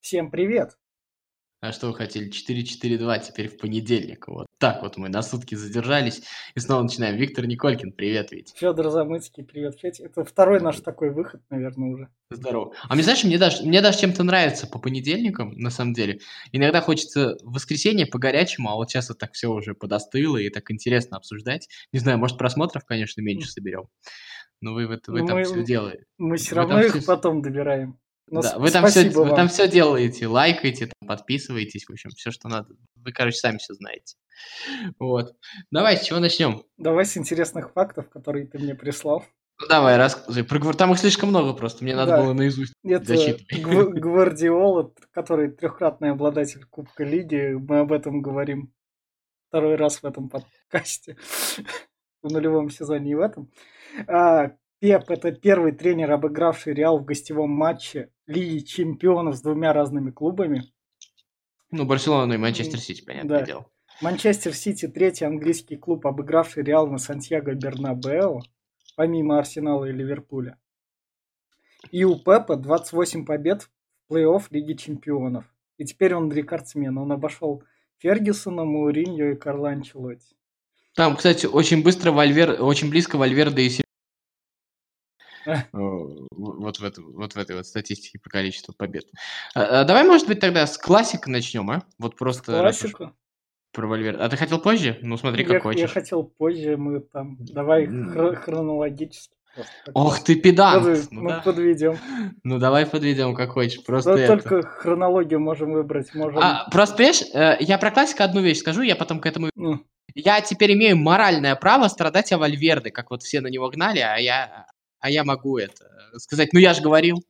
Всем привет! А что вы хотели? 4-4-2 теперь в понедельник. Вот так вот мы на сутки задержались и снова начинаем. Виктор Николькин, привет, Вить. Федор Замыцкий, привет, Федь. Это второй наш такой выход, наверное, уже. Здорово. А мне, знаешь, мне даже, мне даже чем-то нравится по понедельникам, на самом деле. Иногда хочется в воскресенье по-горячему, а вот сейчас вот так все уже подостыло и так интересно обсуждать. Не знаю, может, просмотров, конечно, меньше соберем. Но вы в, это, в этом Мы- все делаете. Мы все Вы равно там их все- потом добираем. Но Да, с- вы там, все, спасибо вы вам. там все делаете, лайкаете, там, подписываетесь, в общем, все, что надо. Вы, короче, сами все знаете. Вот. Давай, с чего начнем? Давай с интересных фактов, которые ты мне прислал. Ну, давай, рассказывай. Про Гвар- Там их слишком много просто, мне надо Да. было наизусть. Это Зачитывай. Гв- Гвардиола, который трехкратный обладатель Кубка Лиги. Мы об этом говорим второй раз в этом подкасте. В нулевом сезоне и в этом. А, Пеп – это первый тренер, обыгравший Реал в гостевом матче Лиги Чемпионов с двумя разными клубами. Ну, Барселона и Манчестер Сити, понятное Да. дело. Манчестер Сити – третий английский клуб, обыгравший Реал на Сантьяго Бернабео, помимо Арсенала и Ливерпуля. И у Пепа 28 побед в плей-офф Лиги Чемпионов. И теперь он рекордсмен. Он обошел Фергюсона, Мауриньо и Карла Анчелотти. Там, кстати, очень быстро Вальвер, очень близко Вальверде и Вот в, этом, вот в этой вот статистике по количеству побед. А, а Давай, может быть, тогда с классика начнем, а? Вот просто Классику. про Вальверде. А ты хотел позже? Ну, смотри, Я, как я хочешь. хотел позже, мы там, давай М. хро- хронологически. Ох ты педант! под- Ну, мы да. подведем. Ну, давай подведем, как хочешь. Просто Но это. только хронологию можем выбрать. Можем... А, просто, понимаешь, э, я про классика одну вещь скажу, я потом к этому... ну, Я теперь имею моральное право страдать о Вальверде, как вот все на него гнали, а я, а я могу это сказать. Ну, я же говорил.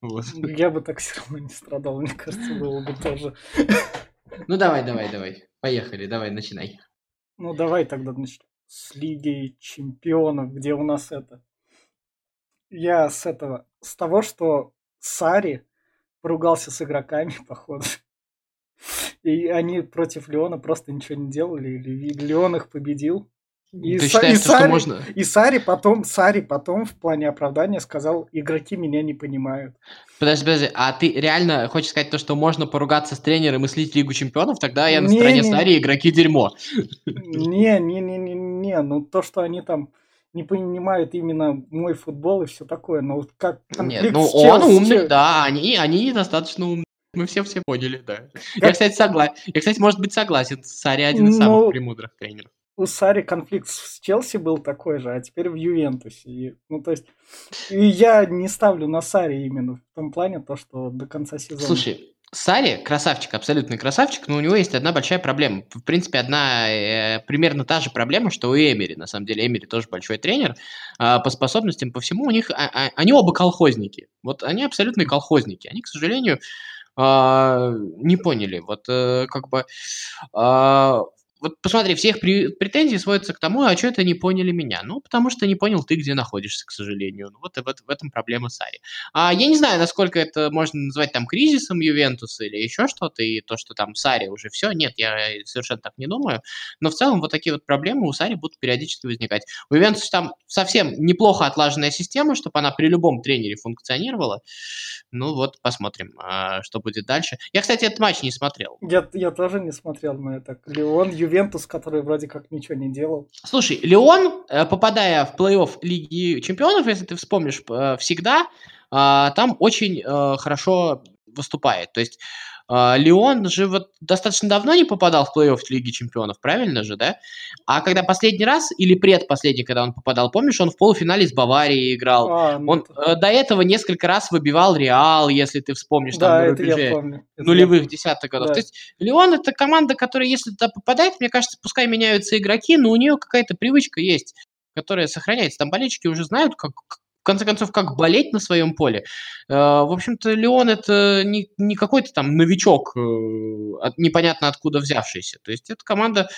Вот. я бы так все равно не страдал, мне кажется, было бы тоже. Ну, давай, давай, давай. Поехали, давай, начинай. Ну, давай тогда начнем с Лиги Чемпионов, где у нас это... Я с этого... С того, что Сари поругался с игроками, походу. И они против Леона просто ничего не делали, или Леон их победил. И Ты Са- считаешь, и что, что Сари- можно... И Сари потом, Сари потом в плане оправдания сказал, игроки меня не понимают. Подожди, подожди, а ты реально хочешь сказать то, что можно поругаться с тренером и слить Лигу Чемпионов? Тогда я на Не, стороне не. Сари, игроки дерьмо. Не, не, не, не, не, ну то, что они там не понимают именно мой футбол и все такое, но вот как Нет, ну с он Челси- умный, да, они, они достаточно умные. Мы все все поняли, да. Я, Как- кстати, согласен. Я, кстати, может быть, согласен. Сари один из Ну, самых премудрых тренеров. У Сари конфликт с Челси был такой же, а теперь в Ювентусе. И, ну, то есть, и я не ставлю на Сари именно в том плане, то, что до конца сезона. Слушай, Сари красавчик, абсолютный красавчик, но у него есть одна большая проблема. В принципе, одна э, примерно та же проблема, что у Эмери. На самом деле, Эмери тоже большой тренер. А, по способностям, по всему, у них а- а- они оба колхозники. Вот они абсолютные колхозники. Они, к сожалению, а, не поняли. Вот э, как бы... а, вот посмотри, все их пре- претензии сводятся к тому, а что это не поняли меня? Ну, потому что не понял ты, где находишься, к сожалению. Ну, вот и в, эт- в этом проблема Сари. А, я не знаю, насколько это можно назвать там кризисом Ювентуса или еще что-то, и то, что там Сари уже все. Нет, я совершенно так не думаю. Но в целом вот такие вот проблемы у Сари будут периодически возникать. У Ювентуса там совсем неплохо отлаженная система, чтобы она при любом тренере функционировала. Ну вот, посмотрим, а, что будет дальше. Я, кстати, этот матч не смотрел. Я, я тоже не смотрел на это. Леон, Ювентус, который вроде как ничего не делал. Слушай, Леон, э, попадая в плей-офф Лиги Чемпионов, если ты вспомнишь, э, всегда а, там очень э, хорошо выступает. То есть Леон же вот достаточно давно не попадал в плей-офф Лиги Чемпионов, правильно же, да? А когда последний раз, или предпоследний, когда он попадал, помнишь, он в полуфинале с Баварией играл. А, ну Он э, до этого несколько раз выбивал Реал, если ты вспомнишь, там да, на это я рубеже помню. Нулевых десятых годов. Да. То есть Леон это команда, которая, если туда попадает, мне кажется, пускай меняются игроки, но у нее какая-то привычка есть, которая сохраняется. Там болельщики уже знают, как в конце концов, как болеть на своем поле. Э, В общем-то, Леон это не, не какой-то там новичок, э, непонятно откуда взявшийся. То есть это команда,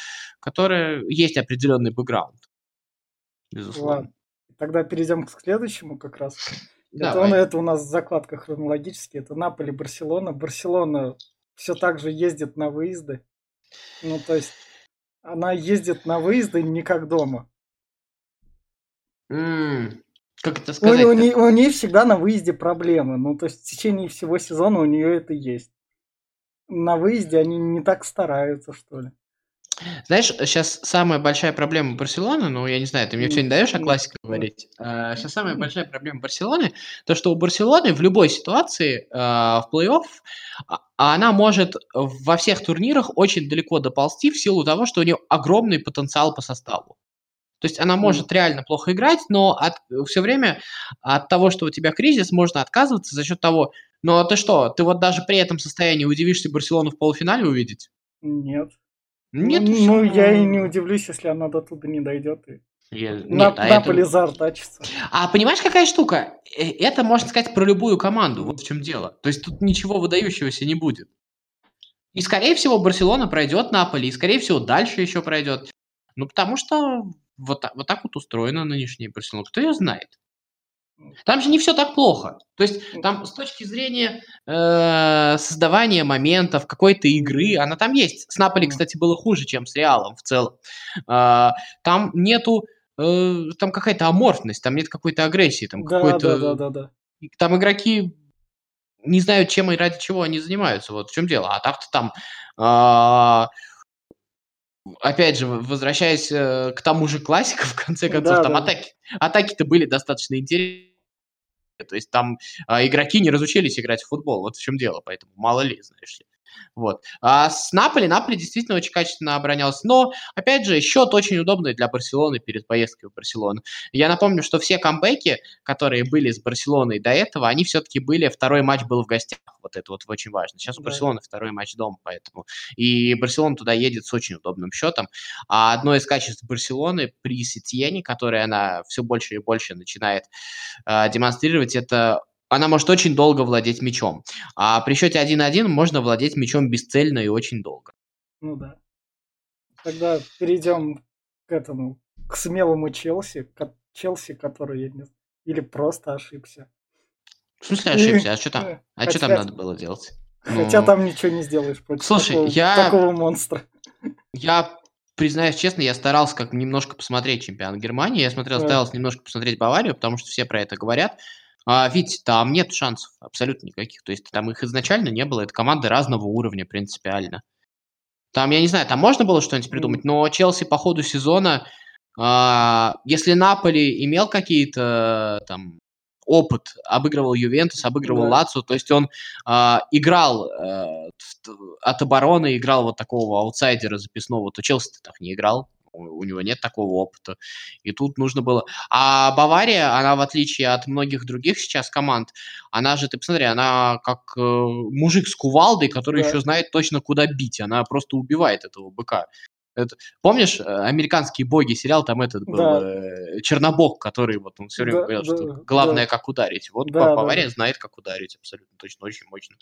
которая есть определенный бэкграунд. Безусловно. Ладно. Тогда перейдем к следующему как раз. Это, Давай. он- это у нас закладка хронологически. Это Наполи, Барселона. Барселона все так же ездит на выезды. Ну, то есть, она ездит на выезды не как дома. М, Как это У, сказать? у, ней, у ней всегда на выезде проблемы. Ну, то есть в течение всего сезона у нее это есть. На выезде они не так стараются, что ли. Знаешь, сейчас самая большая проблема Барселоны, ну, я не знаю, ты мне все не даешь о классике говорить. Сейчас самая м. большая проблема Барселоны, то, что у Барселоны в любой ситуации а, в плей-офф а, она может во всех турнирах очень далеко доползти в силу того, что у нее огромный потенциал по составу. То есть она может реально плохо играть, но все время от того, что у тебя кризис, можно отказываться за счет того, ну а ты что, ты вот даже при этом состоянии удивишься Барселону в полуфинале увидеть? Нет. Нет, ну, ну, я и не удивлюсь, если она до туда не дойдет. И... Я- На, нет, а Наполи это- заортачится. А понимаешь, какая штука? Э, Это можно сказать про любую команду. Вот в чем дело. То есть тут ничего выдающегося не будет. И, скорее всего, Барселона пройдет Наполи, и, скорее всего, дальше еще пройдет. Ну, потому что вот, так- вот так вот устроена нынешняя Барселона. Кто ее знает? Там же не все так плохо. То есть там с точки зрения э, создавания моментов, какой-то игры, она там есть. С Наполи, кстати, было хуже, чем с Реалом в целом. А, там нету, э, там какая-то аморфность, там нет какой-то агрессии, там Да, какой-то... да, да, да, да. Там игроки не знают, чем и ради чего они занимаются. Вот в чем дело. А так-то там, а, опять же, возвращаясь э, к тому же классику, в конце концов, Да, там да. атаки, атаки-то были достаточно интересные. То есть там а, игроки не разучились играть в футбол. Вот в чем дело. Поэтому мало ли, знаешь ли. Вот. А с Наполи, Наполи действительно очень качественно оборонялся. Но, опять же, счет очень удобный для Барселоны перед поездкой в Барселону. Я напомню, что все камбэки, которые были с Барселоной до этого, они все-таки были, второй матч был в гостях. Вот это вот очень важно. Сейчас у Да. Барселоны второй матч дома, поэтому. И Барселона туда едет с очень удобным счетом. А одно из качеств Барселоны при Сетьене, которое она все больше и больше начинает э, демонстрировать, это она может очень долго владеть мячом. А при счете 1-1 можно владеть мячом бесцельно и очень долго. Ну да. Тогда перейдем к этому, к смелому Челси, ко- Челси, который, я не знаю, или просто ошибся. В смысле ошибся? А что там? А что там надо было делать? Хотя Ну, там ничего не сделаешь против Слушай, такого, я- такого монстра. Я признаюсь честно, я старался как немножко посмотреть чемпионат Германии. Я смотрел, Да. старался немножко посмотреть Баварию, потому что все про это говорят. А ведь там нет шансов абсолютно никаких. То есть там их изначально не было. Это команды разного уровня принципиально. Там, я не знаю, там можно было что-нибудь придумать, но Челси по ходу сезона, а, если Наполи имел какие-то там опыт, обыгрывал Ювентус, обыгрывал Да. Лацо, то есть он а, играл э, от обороны, играл вот такого аутсайдера записного, то Челси так не играл, у, него нет такого опыта, и тут нужно было... А Бавария, она в отличие от многих других сейчас команд, она же, ты посмотри, она как э, мужик с кувалдой, который Да. еще знает точно, куда бить, она просто убивает этого быка. Это- помнишь, э, американские боги сериал, там этот был Да. э, Чернобог, который вот он все время Да, говорил, да, что главное, да. как ударить. Вот Да, Бавария да. знает, как ударить, абсолютно точно, очень мощно.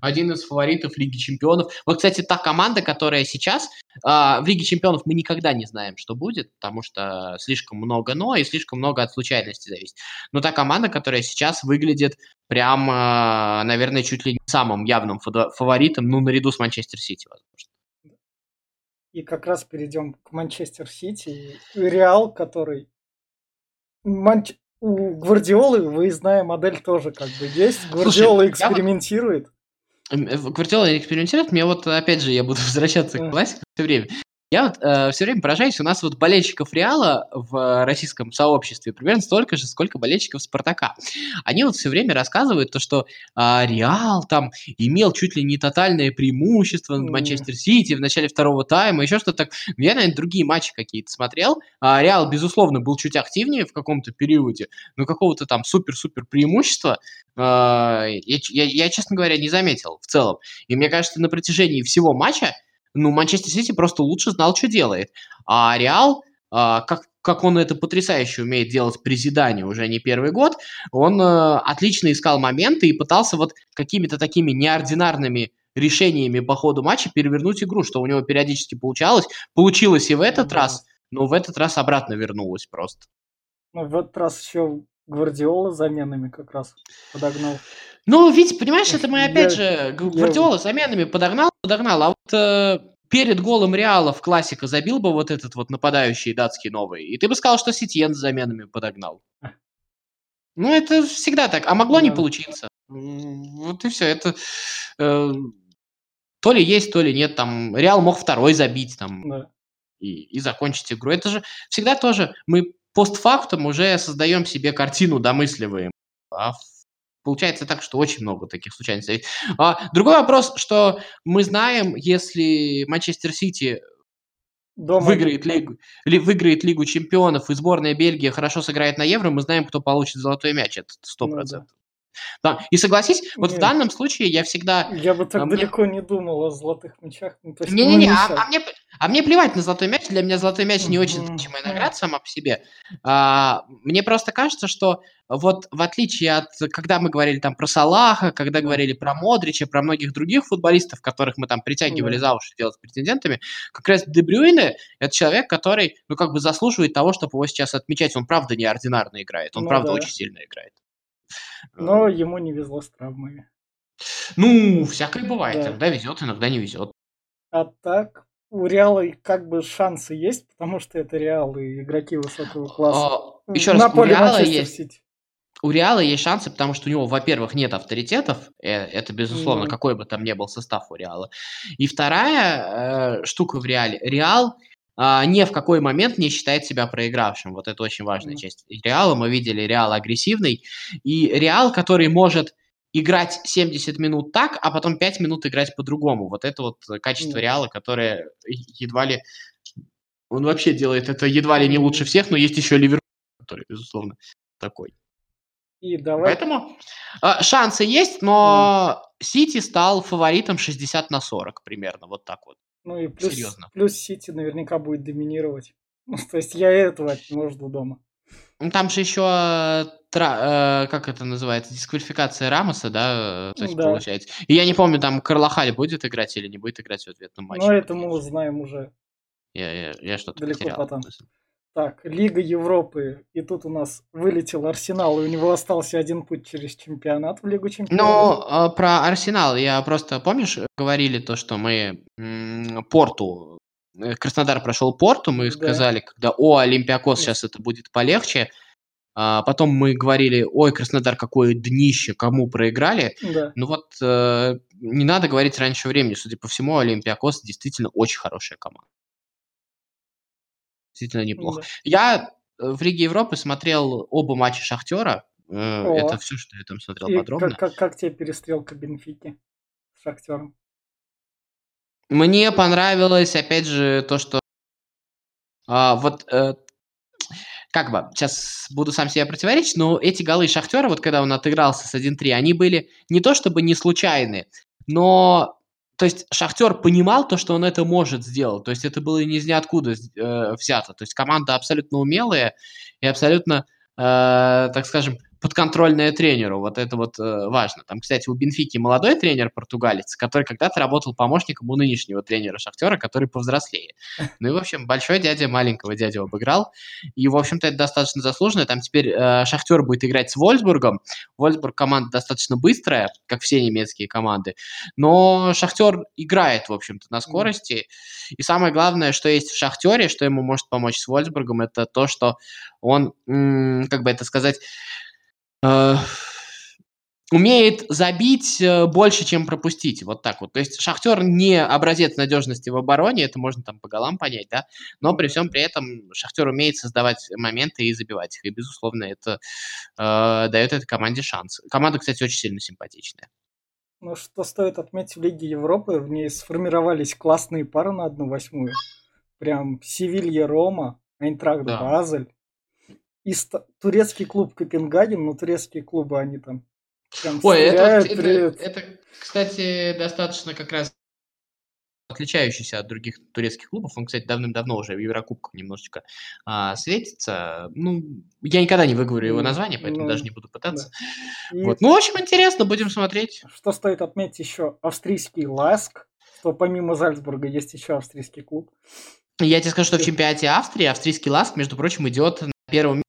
Один из фаворитов Лиги Чемпионов. Вот, кстати, та команда, которая сейчас а, в Лиге Чемпионов мы никогда не знаем, что будет, потому что слишком много но и слишком много от случайностей зависит. Но та команда, которая сейчас выглядит прям, а, наверное, чуть ли не самым явным фаворитом, ну, наряду с Манчестер Сити, возможно. И как раз перейдем к Манчестер Сити. И Реал, который... Манч- У Гвардиолы выездная модель тоже как бы есть. Гвардиола я вот- экспериментирует. М, э, в- Гвардиола экспериментирует, мне вот, опять же, я буду возвращаться к классике все время. Я вот все время поражаюсь, у нас вот болельщиков Реала в российском сообществе примерно столько же, сколько болельщиков Спартака. Они вот все время рассказывают то, что а, Реал там имел чуть ли не тотальное преимущество над. Манчестер Сити в начале второго тайма, еще что-то так. Я, наверное, другие матчи какие-то смотрел. А, Реал, безусловно, был чуть активнее в каком-то периоде, но какого-то там супер-супер преимущества а, я, я, я, честно говоря, не заметил в целом. И мне кажется, на протяжении всего матча, ну, Манчестер Сити просто лучше знал, что делает. А Реал, а, как, как он это потрясающе умеет делать при Зидане уже не первый год, он э, отлично искал моменты и пытался вот какими-то такими неординарными решениями по ходу матча перевернуть игру, что у него периодически получалось. Получилось и в этот Да. раз, но в этот раз обратно вернулось просто. Ну, в этот раз еще Гвардиола заменами как раз подогнал. Ну, ведь, понимаешь, это мы Я- опять же Г- я- Гвардиола заменами подогнал, подогнал, а вот э, перед голом Реала в классика забил бы вот этот вот нападающий датский новый, и ты бы сказал, что Ситьен с заменами подогнал. Ну, это всегда так. А могло не Да. получиться. Вот и все. Это э, то ли есть, то ли нет. Там Реал мог второй забить там Да. и, и закончить игру. Это же всегда тоже мы постфактум уже создаем себе картину, домысливаем. А в- получается так, что очень много таких случайностей. А, другой вопрос, что мы знаем, если Манчестер Сити Дома выиграет лигу, ли- выиграет Лигу чемпионов и сборная Бельгии хорошо сыграет на Евро, мы знаем, кто получит золотой мяч. Это сто Ну да. Да, И согласись, вот в Не. данном случае я всегда Я бы так А мне- далеко не думал о золотых мячах. Ну, Не-не-не, не а, а мне, а мне плевать на золотой мяч. Для меня золотой мяч не очень значимая награда сама по себе. А, мне просто кажется, что вот в отличие от, когда мы говорили там про Салаха, когда говорили про Модрича, про многих других футболистов, которых мы там притягивали за уши делать претендентами, как раз Дебрюйне это человек, который, ну, как бы заслуживает того, чтобы его сейчас отмечать. Он правда неординарно играет, он Ну правда да. очень сильно играет. Но ему не везло с травмами. Ну, всякое бывает. Да. Иногда везет, иногда не везет. А так, у Реала как бы шансы есть, потому что это Реал и игроки высокого класса. Еще На раз, у поле Реала Манчестер есть Сити. У Реала есть шансы, потому что у него, во-первых, нет авторитетов, э, это безусловно, какой бы там ни был состав у Реала. И вторая э, штука в Реале. Реал а, ни в какой момент не считает себя проигравшим. Вот это очень важная часть Реала. Мы видели Реал агрессивный. И Реал, который может играть 70 минут так, а потом 5 минут играть по-другому. Вот это вот качество Да. Реала, которое едва ли... Он вообще делает это едва ли не лучше всех, но есть еще Ливерпуль, который, безусловно, такой. И давай Поэтому э, шансы есть, но Сити стал фаворитом 60 на 40 примерно, вот так вот. Ну и плюс, Серьезно. плюс Сити наверняка будет доминировать. Ну, то есть я этого от него жду дома. Ну, Там же еще, э, тра- э, как это называется, дисквалификация Рамоса, да, э, то есть Да. получается. И я не помню, там Карлахаль будет играть или не будет играть в ответном матче. Но это мы узнаем уже. Я, я- я что-то далеко потерял. потом. Так, Лига Европы. И тут у нас вылетел Арсенал, и у него остался один путь через чемпионат в Лигу чемпионов. Ну, про Арсенал я просто, помнишь, говорили то, что мы Порту, Краснодар прошел Порту, мы Да. сказали, когда, о, Олимпиакос, сейчас это будет полегче. А потом мы говорили, ой, Краснодар, какое днище, кому проиграли. Да. Ну вот, э, не надо говорить раньше времени. Судя по всему, Олимпиакос действительно очень хорошая команда. Действительно неплохо. да. Я э, в Лиге Европы смотрел оба матча Шахтера. Э. Это все, что я там смотрел И подробно. как, как, как тебе перестрелка Бенфики с Шахтером? Мне понравилось, опять же, то, что а, вот э, как бы сейчас буду сам себе противоречить, но эти голы Шахтера, вот когда он отыгрался с 1-3, они были не то чтобы не случайные, но то есть Шахтер понимал то, что он это может сделать. То есть это было не из ниоткуда э, взято. То есть команда абсолютно умелая и абсолютно, э, так скажем, подконтрольная тренеру. Вот это вот э, важно. Там, кстати, у Бенфики молодой тренер португалец, который когда-то работал помощником у нынешнего тренера Шахтера, который повзрослее. Ну и, в общем, большой дядя маленького дядю обыграл. И, в общем-то, это достаточно заслуженно. Там теперь э, Шахтер будет играть с Вольсбургом. Вольсбург команда достаточно быстрая, как все немецкие команды. Но Шахтер играет, в общем-то, на скорости. И самое главное, что есть в Шахтере, что ему может помочь с Вольсбургом, это то, что он, м, как бы это сказать, э, умеет забить э, больше, чем пропустить. Вот так вот. То есть Шахтер не образец надежности в обороне, это можно там по голам понять, да, но при всем при этом Шахтер умеет создавать моменты и забивать их. И, безусловно, это э, дает этой команде шанс. Команда, кстати, очень сильно симпатичная. Ну, что стоит отметить в Лиге Европы, в ней сформировались классные пары на одну восьмую. Прям Севилья, Рома, Айнтракт, Да. Базель. И ста- турецкий клуб Копенгаген, но турецкие клубы, они там прям Ой, это, это, это, кстати, достаточно как раз отличающийся от других турецких клубов. Он, кстати, давным-давно уже в Еврокубках немножечко а, светится. Ну, я никогда не выговорю его Ну, название, поэтому ну, даже не буду пытаться. И Вот. Ну, в общем, интересно, будем смотреть. что стоит отметить еще, австрийский Ласк, что помимо Зальцбурга есть еще австрийский клуб. Я тебе скажу, что в чемпионате Австрии австрийский Ласк, между прочим, идет на первом месте,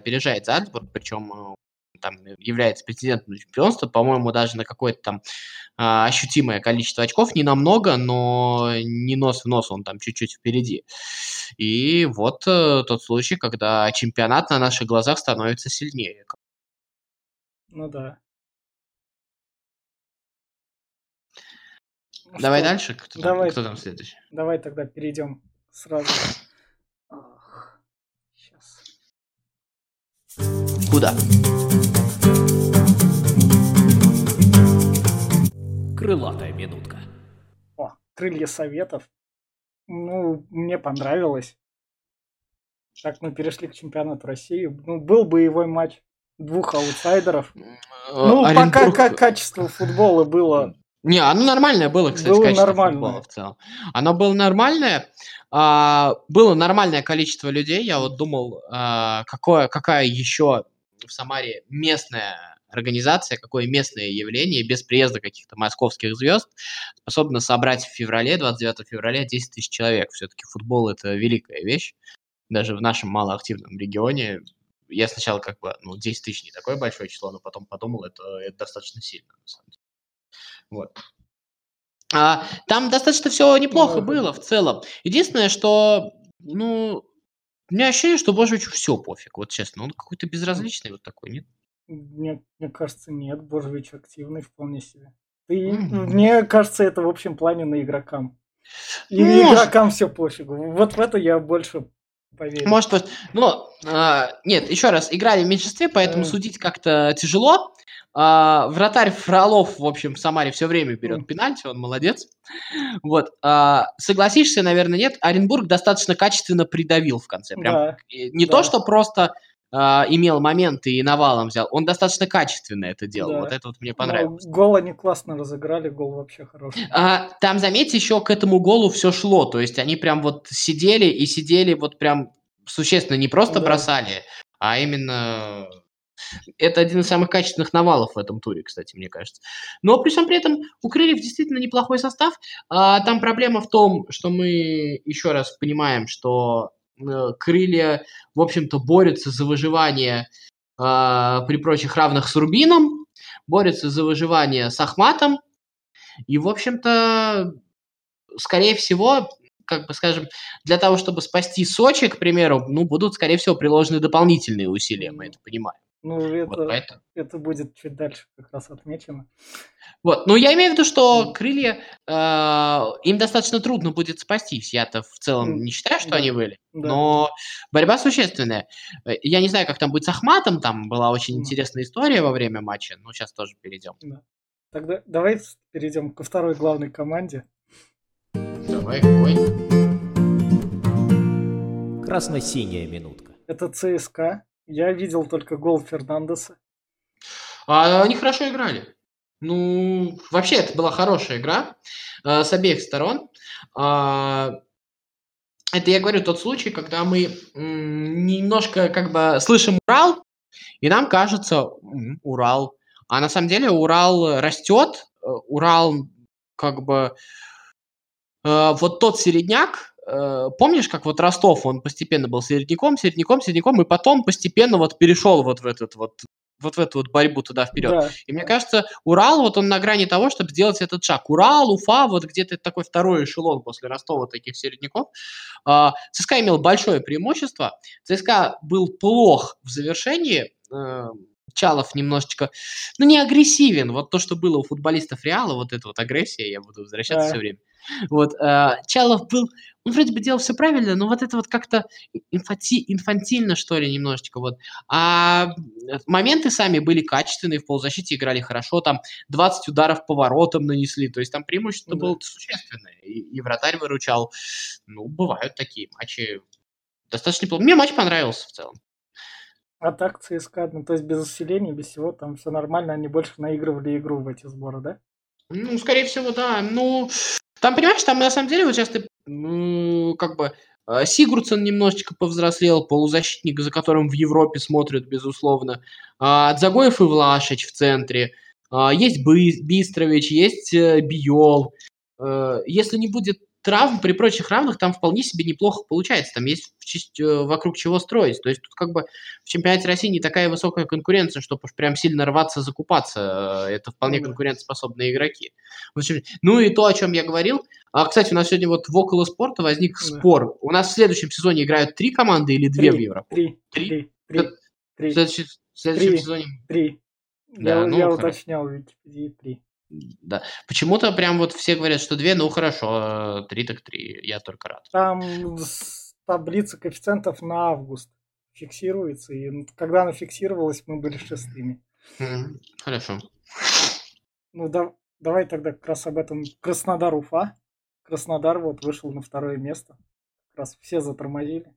опережает Зальцбург, причем э, там является претендентом на чемпионство, по-моему, даже на какое-то там а, ощутимое количество очков, не намного, но не нос в нос, он там чуть-чуть впереди. И вот э, тот случай, когда чемпионат на наших глазах становится сильнее. Ну да. Давай что, дальше. Кто, давай. Кто там следующий? Давай тогда перейдем сразу. Куда? Крылатая минутка. О, крылья советов. Ну, мне понравилось. Так мы перешли к чемпионату России. Ну, был боевой матч двух аутсайдеров. Ну, Оренбург... пока как качество футбола было. Не, оно нормальное было, кстати, Было качество нормальное. футбола в целом. Оно было нормальное. а, было нормальное количество людей. Я вот думал, а, какое, какая еще в Самаре местная организация, какое местное явление без приезда каких-то московских звезд способно собрать в феврале, 29 февраля 10 тысяч человек. Все-таки футбол это великая вещь. Даже в нашем малоактивном регионе я сначала как бы, ну, 10 тысяч не такое большое число, но потом подумал, это, это достаточно сильно, на самом деле. Вот. А, там достаточно все неплохо Ну, было в целом. Единственное, что, ну, у меня ощущение, что Божевичу все пофиг, вот честно. Он какой-то безразличный вот такой, нет? Мне, мне кажется, нет. Божевич активный вполне себе. Ты, Мгм. Мне кажется, это в общем плане на игрокам. И Может. игрокам все пофигу. Вот в это я больше поверю. Может быть, но а, нет, еще раз, играли в меньшинстве, поэтому Э. судить как-то тяжело. А, вратарь Фролов, в общем, в Самаре все время берет пенальти, он молодец. Вот. а, согласишься, наверное, нет. Оренбург достаточно качественно придавил в конце. Прям Да. Не Да. то, что просто а, имел моменты и навалом взял, он достаточно качественно это делал. Да. Вот это вот мне Но понравилось. гол они классно разыграли, гол вообще хороший. А, там, заметьте, еще к этому голу все шло. То есть они прям вот сидели и сидели вот прям существенно не просто Да. бросали, а именно... Это один из самых качественных навалов в этом туре, кстати, мне кажется. Но при всем при этом у Крыльев действительно неплохой состав. А, там проблема в том, что мы еще раз понимаем, что э, Крылья, в общем-то, борются за выживание а, при прочих равных с Рубином, борются за выживание с Ахматом, и, в общем-то, скорее всего, как бы скажем, для того, чтобы спасти Сочи, к примеру, ну, будут, скорее всего, приложены дополнительные усилия, мы это понимаем. Ну, Вот это, поэтому. это будет чуть дальше как раз отмечено. Вот, ну я имею в виду, что крылья, э, им достаточно трудно будет спастись. Я-то в целом не считаю, что да, они были, да. но борьба существенная. Э, Я не знаю, как там будет с Ахматом, там была очень интересная история во время матча, но сейчас тоже перейдем. Да. Тогда давай перейдем ко второй главной команде. Давай, какой? Красно-синяя минутка. Это ЦСКА. Я видел только гол Фернандеса. А, они хорошо играли. Ну, вообще, это была хорошая игра э, с обеих сторон. А, это, я говорю, тот случай, когда мы немножко как бы слышим Урал, и нам кажется, «М, Урал. А на самом деле Урал растет, э, Урал как бы э, вот тот середняк, э, помнишь, как вот Ростов, он постепенно был середняком, середняком, середняком, и потом постепенно вот перешел вот в этот вот вот в эту вот борьбу туда вперед. Да. И мне кажется, Урал, вот он на грани того, чтобы сделать этот шаг. Урал, Уфа, вот где-то такой второй эшелон после Ростова таких середняков. А, ЦСКА имел большое преимущество. ЦСКА был плох в завершении. Э, Чалов немножечко, ну, не агрессивен. Вот то, что было у футболистов Реала, вот эта вот агрессия, я буду возвращаться Да. все время. Вот, э, Чалов был, он вроде бы делал все правильно, но вот это вот как-то инфати- инфантильно, что ли, немножечко. Вот. А моменты сами были качественные, в полузащите играли хорошо, там 20 ударов по воротам нанесли, то есть там преимущество Да. было существенное, и, и вратарь выручал. Ну, бывают такие матчи. Достаточно неплохо. Мне матч понравился в целом. А так ЦСКА, ну то есть без усиления, без всего, там все нормально, они больше наигрывали игру в эти сборы, да? Ну, скорее всего, да. Ну, там, понимаешь, там на самом деле вот сейчас ты, ну, как бы, э, Сигурдсон немножечко повзрослел, полузащитник, за которым в Европе смотрят, безусловно. А, Дзагоев и Влашич в центре. А, Есть Бистрович, есть э, Биол. Э, Если не будет травм при прочих равных там вполне себе неплохо получается. Там есть э, вокруг чего строить. То есть тут как бы в чемпионате России не такая высокая конкуренция, чтобы уж прям сильно рваться, закупаться. Э, это вполне конкурентоспособные игроки. Ну и то, о чем я говорил. А, кстати, у нас сегодня вот в около спорта возник спор. У нас в следующем сезоне играют три команды или две три, в Европе? Три. Три. Три. три. В следующем, в следующем три. сезоне... Три. Да, я ну, я хорошо. уточнял в Википедии три. Да. Почему-то прям вот все говорят, что две, ну хорошо, три так три, я только рад. Там таблица коэффициентов на август фиксируется, и когда она фиксировалась, мы были шестыми. Хорошо. Ну, да, давай тогда как раз об этом. Краснодар Уфа. Краснодар вот вышел на второе место. Как раз все затормозили.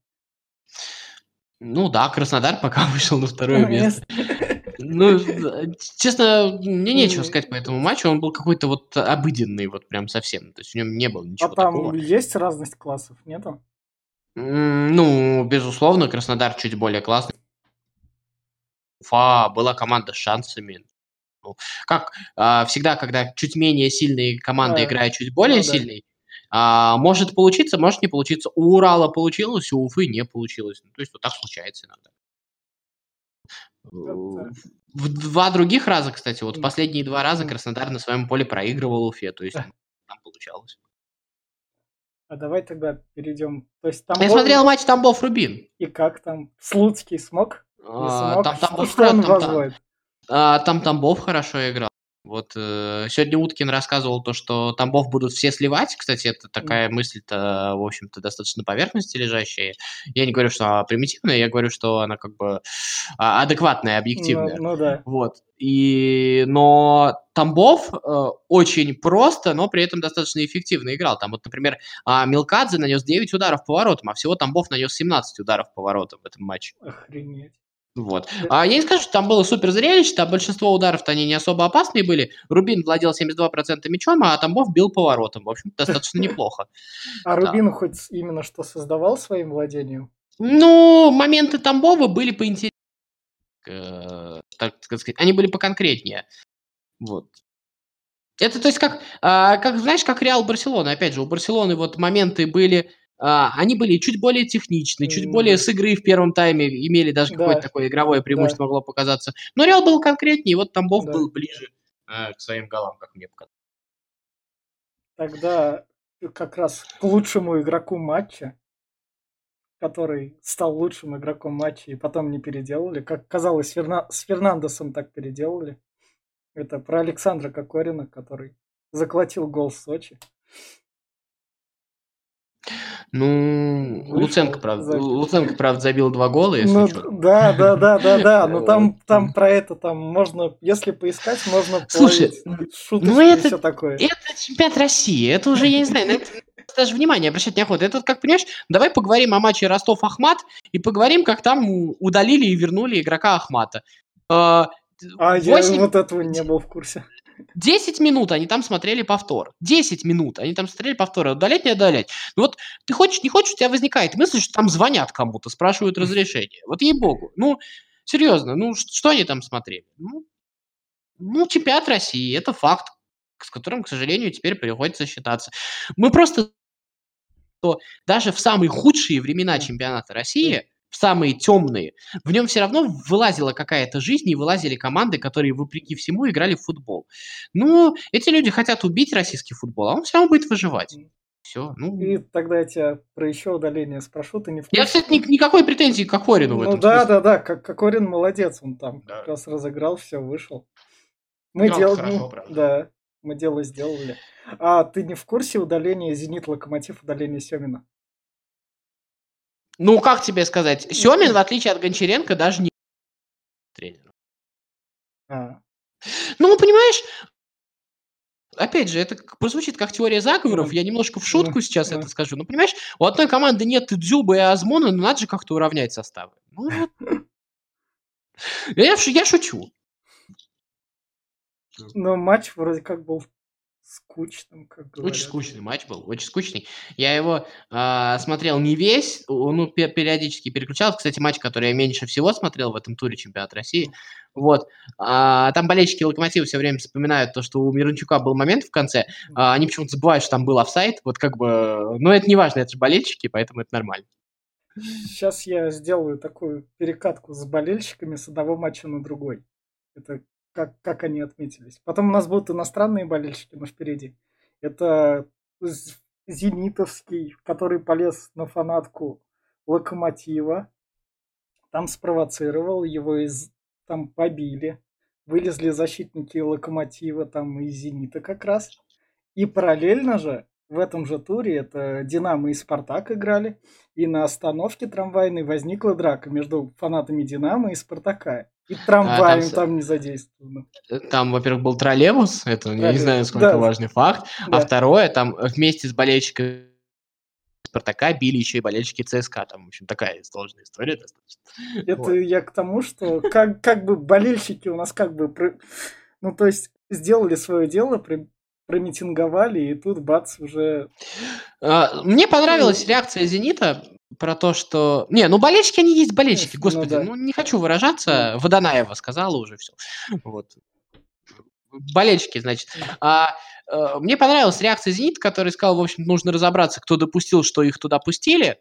Ну да, Краснодар пока вышел на второе место. Ну, честно, мне нечего сказать по этому матчу. Он был какой-то вот обыденный, вот прям совсем. То есть в нем не было А ничего там такого. есть разность классов, нету? Ну, безусловно, Краснодар чуть более классный. Уфа была команда с шансами. Ну, как а, всегда, когда чуть менее сильные команды А, играют чуть более ну да. сильной, а, может получиться, может не получиться. У Урала получилось, у Уфы не получилось. Ну, то есть вот так случается иногда. В два других раза, кстати, вот последние два раза. Краснодар на своем поле проигрывал Уфе, то есть там получалось. А давай тогда перейдем. То есть там Я был- смотрел матч Тамбов-Рубин. И как там? Слуцкий смог? Не А, смог? Там Тамбов что он там- там- возводит? А, там Тамбов хорошо играл. Вот э, сегодня Уткин рассказывал то, что Тамбов будут все сливать. Кстати, это такая мысль-то, в общем-то, достаточно поверхности лежащая. Я не говорю, что она примитивная, я говорю, что она как бы а, адекватная, объективная. Ну, ну да. Вот. И, но Тамбов э, очень просто, но при этом достаточно эффективно играл. Там вот, например, а, Милкадзе нанес 9 ударов по воротам, а всего Тамбов нанес 17 ударов по воротам в этом матче. Охренеть. Вот. А я не скажу, что там было супер зрелище, там большинство ударов-то они не особо опасные были. Рубин владел 72% мячом, а Тамбов бил по воротам. В общем достаточно неплохо. А Рубин хоть именно что создавал своим владением? Ну, моменты Тамбова были поинтереснее. Э, Так сказать, они были поконкретнее. Вот. Это, то есть, как, а, как, знаешь, как Реал Барселона. Опять же, у Барселоны вот моменты были, они были чуть более техничные, чуть более с игры в первом тайме имели даже Да. какое-то такое игровое преимущество могло показаться. Но Реал был конкретнее, вот Тамбов Да. был ближе а, к своим голам, как мне показалось. Тогда как раз к лучшему игроку матча, который стал лучшим игроком матча и потом не переделали. Как казалось, Ферна- с Фернандесом так переделали. Это про Александра Кокорина, который заколотил гол в Сочи. Ну, Вышел, Луценко, правда, забил. Луценко, правда, забил два гола, если Ну, что. да, да, да, да, да. Ну там, там про это там можно, если поискать, можно Слушай, половить шуточки ну и это- все такое. Это чемпионат России. Это уже, я не знаю, на это даже внимание обращать неохота. Это вот как, понимаешь, давай поговорим о матче Ростов-Ахмат и поговорим, как там удалили и вернули игрока Ахмата. Э, А я вот этого не был в курсе. 10 минут они там смотрели повтор. 10 минут они там смотрели повтор. Удалять, не удалять. Ну вот ты хочешь, не хочешь, у тебя возникает мысль, что там звонят кому-то, спрашивают разрешение. Вот ей-богу. Ну, серьезно, ну что они там смотрели? Ну, ну, чемпионат России, это факт, с которым, к сожалению, теперь приходится считаться. Мы просто что даже в самые худшие времена чемпионата России, в самые темные, в нем все равно вылазила какая-то жизнь и вылазили команды, которые, вопреки всему, играли в футбол. Ну, эти люди хотят убить российский футбол, а он все равно будет выживать. Все. Ну, И тогда я тебя про еще удаление спрошу, ты не в курсе? я, кстати, ни- никакой претензии к Кокорину в Ну этом да, смысле. да, да, как Кокорин молодец, он там Да. как раз разыграл, все, вышел. Мы Ну, делали, хорошо, правда. да, мы дело сделали. А ты не в курсе удаления Зенит Локомотив, удаления Семина? Ну, как тебе сказать, Семин, в отличие от Гончаренко, даже не тренер. А, Ну, понимаешь, опять же, это прозвучит как теория заговоров, Ну, я немножко в шутку ну, сейчас ну. это скажу. Ну, понимаешь, у одной команды нет Дзюба, и Азмона, но надо же как-то уравнять составы. Ну. Я, я шучу. но матч вроде как был скучным, как Очень говорят. скучный матч был, очень скучный. Я его а, смотрел не весь, ну, пе- периодически переключал. Кстати, матч, который я меньше всего смотрел в этом туре чемпионата России. Вот. А, там болельщики Локомотива все время вспоминают то, что у Мирончука был момент в конце. А, они почему-то забывают, что там был офсайд. Вот как бы... Но это не важно, это же болельщики, поэтому это нормально. Сейчас я сделаю такую перекатку с болельщиками с одного матча на другой. Это как, как они отметились. Потом у нас будут иностранные болельщики, но впереди. Это Зенитовский, который полез на фанатку Локомотива. Там спровоцировал, его из... там побили. Вылезли защитники Локомотива, там и Зенита как раз. И параллельно же в этом же туре это Динамо и Спартак играли. И на остановке трамвайной возникла драка между фанатами Динамо и Спартака. И трамваем с- там не задействовано. Там, во-первых, был троллейбус, это я не Троллейбус, знаю, сколько да. важный факт. Да. А второе, там вместе с болельщиками Спартака били еще и болельщики ЦСКА. Там, в общем, такая сложная история достаточно. Это Вот. я к тому, что как, как бы болельщики у нас как бы... Ну, то есть сделали свое дело, про- промитинговали, и тут бац, уже... А, Мне понравилась реакция «Зенита» про то, что... Не, ну болельщики, они есть болельщики, Ну господи. да. Ну, не хочу выражаться. Водонаева сказала уже все. Вот. Болельщики, значит. А, э, мне понравилась реакция «Зенита», который сказал, в общем, нужно разобраться, кто допустил, что их туда пустили.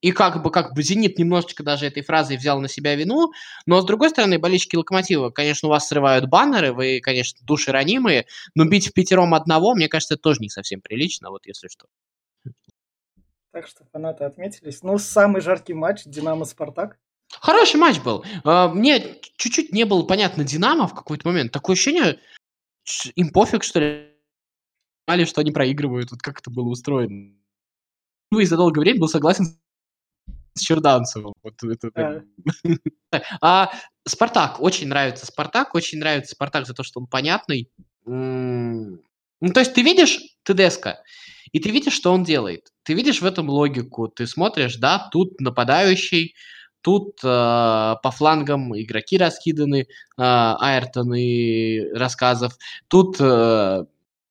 И как бы, как бы «Зенит» немножечко даже этой фразой взял на себя вину. Но, с другой стороны, болельщики «Локомотива», конечно, у вас срывают баннеры, вы, конечно, души ранимые, но бить в пятером одного, мне кажется, это тоже не совсем прилично, вот если что. Так что фанаты отметились. Ну, самый жаркий матч Динамо-Спартак. Хороший матч был. А, Мне чуть-чуть не было понятно Динамо в какой-то момент. Такое ощущение, им пофиг, что ли, знали, что они проигрывают. Вот как это было устроено. Ну, и за долгое время был согласен с Черданцевым. Вот это так. А Спартак, очень нравится Спартак, очень нравится Спартак за то, что он понятный. Ну, то есть ты видишь ТДСК, и ты видишь, что он делает. Ты видишь в этом логику. Ты смотришь, да, тут нападающий, тут э, по флангам игроки раскиданы, э, Айртон и рассказов, тут э,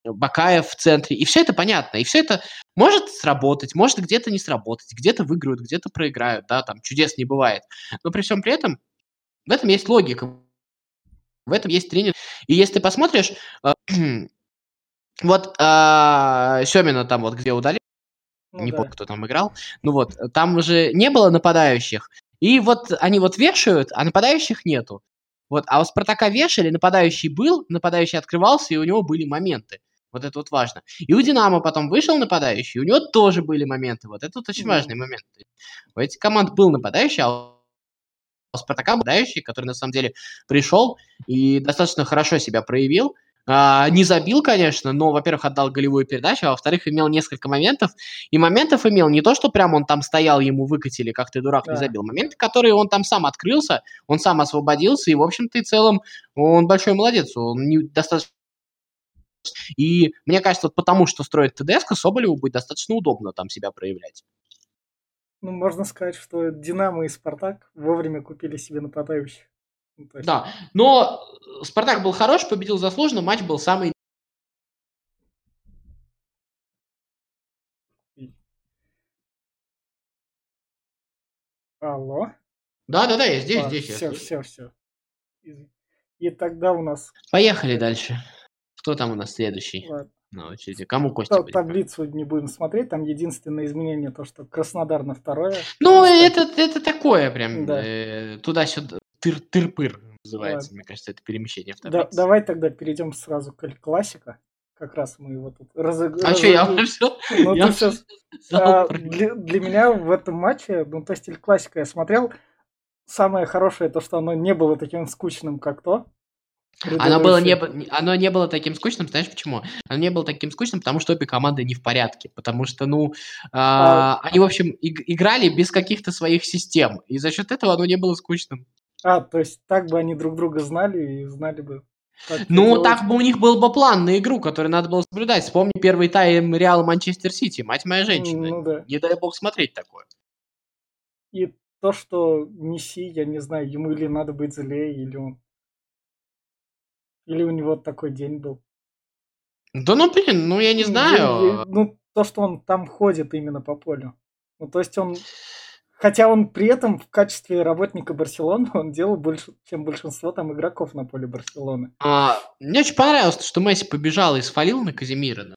Бакаев в центре, и все это понятно, и все это может сработать, может где-то не сработать, где-то выиграют, где-то проиграют, да, там чудес не бывает. Но при всем при этом в этом есть логика, в этом есть тренер. И если ты посмотришь, э, вот э, Семина там вот где удалили, Ну не да. помню, кто там играл. Ну вот, там уже не было нападающих. И вот они вот вешают, а нападающих нету. Вот, а у Спартака вешали, нападающий был, нападающий открывался, и у него были моменты. Вот это вот важно. И у Динамо потом вышел нападающий, у него тоже были моменты. Вот это вот очень Мгм. важный момент. У этих команд был нападающий, а у Спартака нападающий, который на самом деле пришел и достаточно хорошо себя проявил. А, не забил, конечно, но, во-первых, отдал голевую передачу, а во-вторых, имел несколько моментов. И моментов имел не то, что прям он там стоял, ему выкатили, как ты дурак не Да. забил. Моменты, которые он там сам открылся, он сам освободился, и, в общем-то, и целом он большой молодец. Он не достаточно и мне кажется, вот потому что строит ТДСК, Соболеву будет достаточно удобно там себя проявлять. Ну, можно сказать, что Динамо и Спартак вовремя купили себе нападающих. Ну, Да, но Спартак был хорош, победил заслуженно, матч был самый... Алло? Да-да-да, я здесь, здесь. я Все, слышу. все, все. И тогда у нас Поехали дальше. Кто там у нас следующий ладно, на очереди? Кому Костя та- будет? таблицу не будем смотреть. Там единственное изменение то, что Краснодар на второе. Ну, Кстати, это, это такое прям, Да. э, туда-сюда, тыр, тыр-пыр называется, Ладно. мне кажется, это перемещение в да- давай тогда перейдем сразу к классика. Как раз мы его тут разыг- А что, я разыграли. уже все? Ну, я А, для, для меня в этом матче, ну, то есть Классика я смотрел, самое хорошее то, что оно не было таким скучным, как то. Оно было не, оно не было таким скучным, знаешь почему? Оно не было таким скучным, потому что обе команды не в порядке. Потому что, ну, а, они, в общем, иг- играли без каких-то своих систем. И за счет этого оно не было скучным. А, то есть так бы они друг друга знали и знали бы. Ну, делать. так бы у них был бы план на игру, который надо было соблюдать. Вспомни первый тайм Реал Манчестер Сити. Мать моя женщина. Ну да. Не дай бог смотреть такое. И то, что Месси, я не знаю, ему или надо быть злее, или он... Или у него такой день был. Да ну блин, ну я не знаю. я- я- Ну, то, что он там ходит именно по полю. Ну, то есть он... Хотя он при этом в качестве работника Барселоны он делал больше, чем большинство там игроков на поле Барселоны. А, мне очень понравилось, что Месси побежал и свалил на Казимира.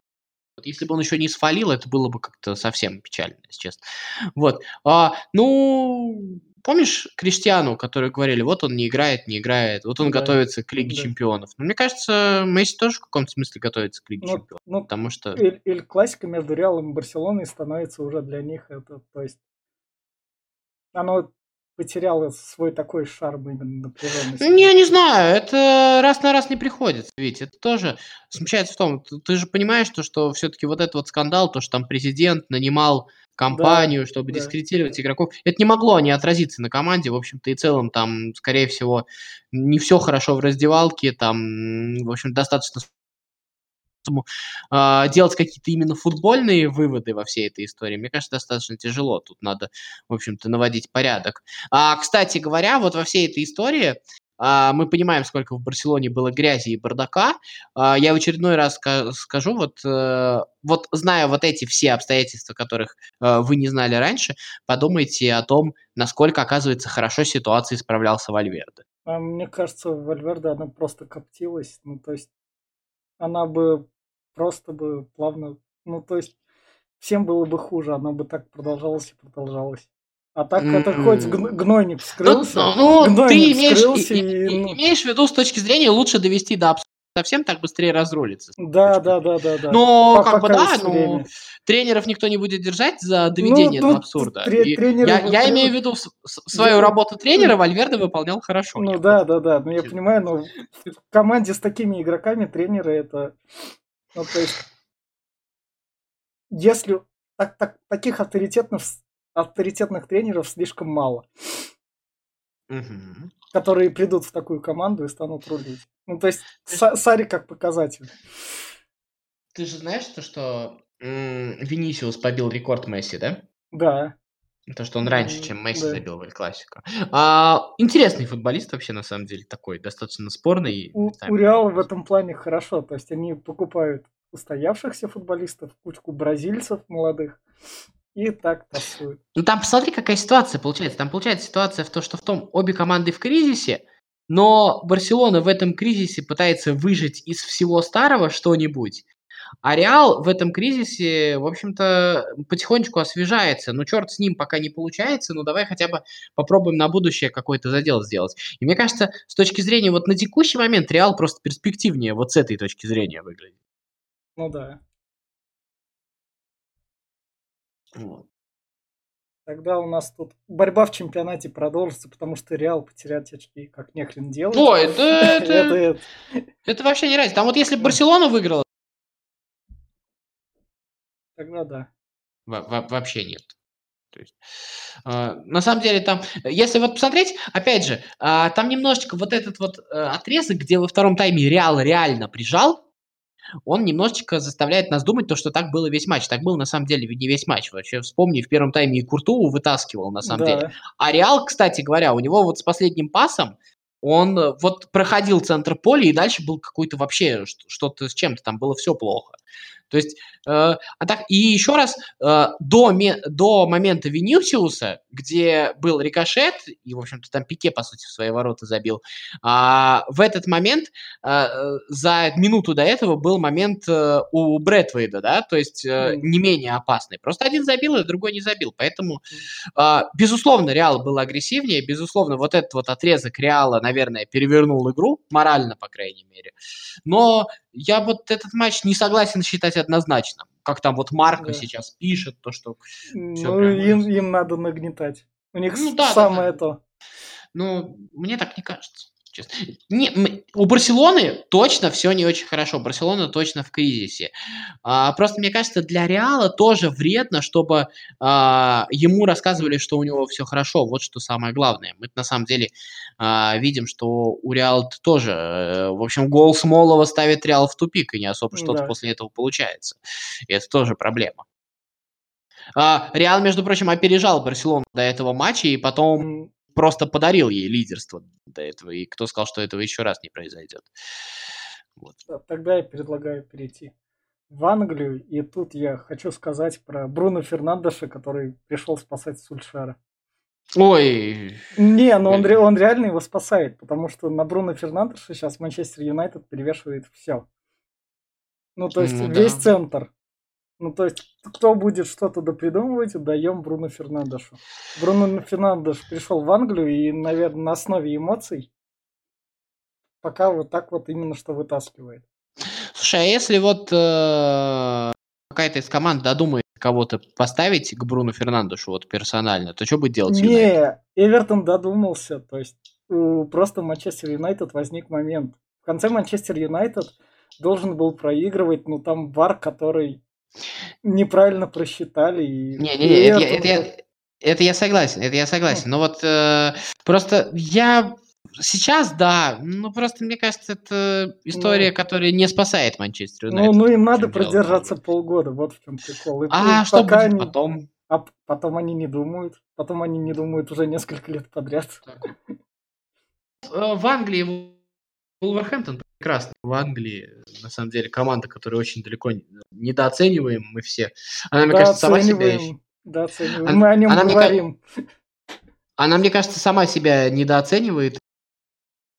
Вот если бы он еще не свалил, это было бы как-то совсем печально, если честно. Вот. А, ну, помнишь Криштиану, который говорили, вот он не играет, не играет, вот он Да. готовится к Лиге Да. Чемпионов. Ну, мне кажется, Месси тоже в каком-то смысле готовится к Лиге Ну, Чемпионов. ну, Потому что... Эль классика между Реалом и Барселоной становится уже для них это, то есть оно потеряло свой такой шарм именно напряженности. Не, не знаю, это раз на раз не приходится, ведь это тоже смущается в том, ты, ты же понимаешь, то, что все-таки вот этот вот скандал, то, что там президент нанимал компанию, чтобы да. дискредитировать игроков, это не могло не отразиться на команде, в общем-то и целом там, скорее всего, не все хорошо в раздевалке, там, в общем, достаточно Поэтому а, делать какие-то именно футбольные выводы во всей этой истории, мне кажется, достаточно тяжело. Тут надо, в общем-то, наводить порядок. А, кстати говоря, вот во всей этой истории а, мы понимаем, сколько в Барселоне было грязи и бардака. А, я в очередной раз ска- скажу, вот, э, вот зная вот эти все обстоятельства, которых э, вы не знали раньше, подумайте о том, насколько, оказывается, хорошо с ситуацией справлялся Вальверде. Мне кажется, Вальверде она просто коптилась. Ну, то есть она бы просто бы плавно... Ну, то есть всем было бы хуже, она бы так продолжалась и продолжалась. А так это хоть гнойник Ну, вскрылся, ну, ну, ты имеешь, вскрылся, и- и, и- ну, имеешь в виду с точки зрения лучше довести до абсурда совсем, так быстрее разрулится. да, да, да, да, да. Но, По- как бы, пока да, есть ну, тренеров никто не будет держать за доведение Ну, до абсурда. тре- И тренеры я, я имею в виду с- с- свою Да. работу тренера Вальверде выполнял хорошо. Ну Я да, да, да, ну я понимаю, но в команде с такими игроками тренеры это, ну то есть, если так, так, таких авторитетных, авторитетных тренеров слишком мало, Мгм. которые придут в такую команду и станут рулить. Ну то есть, Са- Сари как показатель. Ты же знаешь то, что м, Винисиус побил рекорд Месси, да? Да. То, что он раньше, чем Месси да. забил в Эль Классико. А, интересный футболист вообще, на самом деле, такой, достаточно спорный. У, у Реала в этом плане хорошо, то есть они покупают устоявшихся футболистов, кучку бразильцев молодых и так тасуют. Ну там посмотри, какая ситуация получается. Там получается ситуация в том, что в том обе команды в кризисе, но Барселона в этом кризисе пытается выжить из всего старого что-нибудь. А Реал в этом кризисе, в общем-то, потихонечку освежается. Ну, черт с ним, пока не получается, ну, давай хотя бы попробуем на будущее какой-то задел сделать. И мне кажется, с точки зрения вот на текущий момент Реал просто перспективнее вот с этой точки зрения выглядит. Ну да. Вот. Тогда у нас тут борьба в чемпионате продолжится, потому что Реал потерять очки как нехрен делать. Ой, это, Это- это- это вообще не разница. Там вот если бы Барселона выиграла, Тогда да. Во- во- вообще нет. То есть, э, на самом деле там, если вот посмотреть, опять же, а, там немножечко вот этот вот э, отрезок, где во втором тайме Реал реально прижал, он немножечко заставляет нас думать, то, что так было весь матч. Так был на самом деле не весь матч. Вообще, вспомни, в первом тайме и Куртуву вытаскивал на самом Да. деле. А Реал, кстати говоря, у него вот с последним пасом он э, вот проходил центр поля, и дальше был какой-то вообще что-то с чем-то, там было все плохо. То есть, э, а так, и еще раз, э, до, до момента Винисиуса, где был рикошет, и, в общем-то, там Пике, по сути, в свои ворота забил, а, в этот момент, э, э, за минуту до этого был момент э, у Брэдвейда, да, то есть э, не менее опасный. Просто один забил, а другой не забил. Поэтому, безусловно, Реал был агрессивнее, безусловно, вот этот вот отрезок Реала, наверное, перевернул игру, морально, по крайней мере. Но я вот этот матч не согласен считать однозначным. Как там вот Марко Да. сейчас пишет, то, что Ну, прям им, им надо нагнетать. У них Ну да, да, самое да. то. Ну, мне так не кажется. Честно. Не, у Барселоны точно все не очень хорошо. Барселона точно в кризисе. А, просто мне кажется, для Реала тоже вредно, чтобы а, ему рассказывали, что у него все хорошо. Вот что самое главное. Мы на самом деле а, видим, что у Реала тоже, э, в общем, гол Смолова ставит Реал в тупик, и не особо что-то Да. после этого получается. И это тоже проблема. А, Реал, между прочим, опережал Барселону до этого матча, и потом просто подарил ей лидерство до этого. И кто сказал, что этого еще раз не произойдет? Вот. да, Тогда я предлагаю перейти в Англию, и тут я хочу сказать про Бруно Фернандеша, который пришел спасать Сульшара. Ой, Не, но он, ре- он реально его спасает, потому что на Бруно Фернандеша сейчас Манчестер Юнайтед перевешивает все. Ну, то есть Ну весь да. центр. Ну, то есть, кто будет что-то допридумывать, даем Бруно Фернандешу. Бруно Фернандеш пришел в Англию и, наверное, на основе эмоций пока вот так вот именно что вытаскивает. слушай, а если вот э, какая-то из команд додумает кого-то поставить к Бруну Фернандешу вот персонально, то что будет делать Юнайтед? Не, Эвертон додумался. То есть у просто Манчестер Юнайтед возник момент. В конце Манчестер Юнайтед должен был проигрывать, ну там вар, который неправильно просчитали. и- Не-не-не, и это, я- это я, это я согласен, это я согласен. Но вот э, просто я сейчас, да, ну просто мне кажется, это история, которая не спасает Манчестер Ну, Юнайтед. ну им надо дело, продержаться быть. полгода, вот в чем прикол. И А что будет они- потом? а потом они не думают. Потом они не думают уже несколько лет подряд. Э, В Англии Вулверхэмптон прекрасный. В Англии, на самом деле, команда, которая очень далеко не- недооцениваем мы все. Она, мне кажется, сама себя... Дооцениваем. Она- Мы о нем она мне говорим. Она, мне кажется, сама себя недооценивает.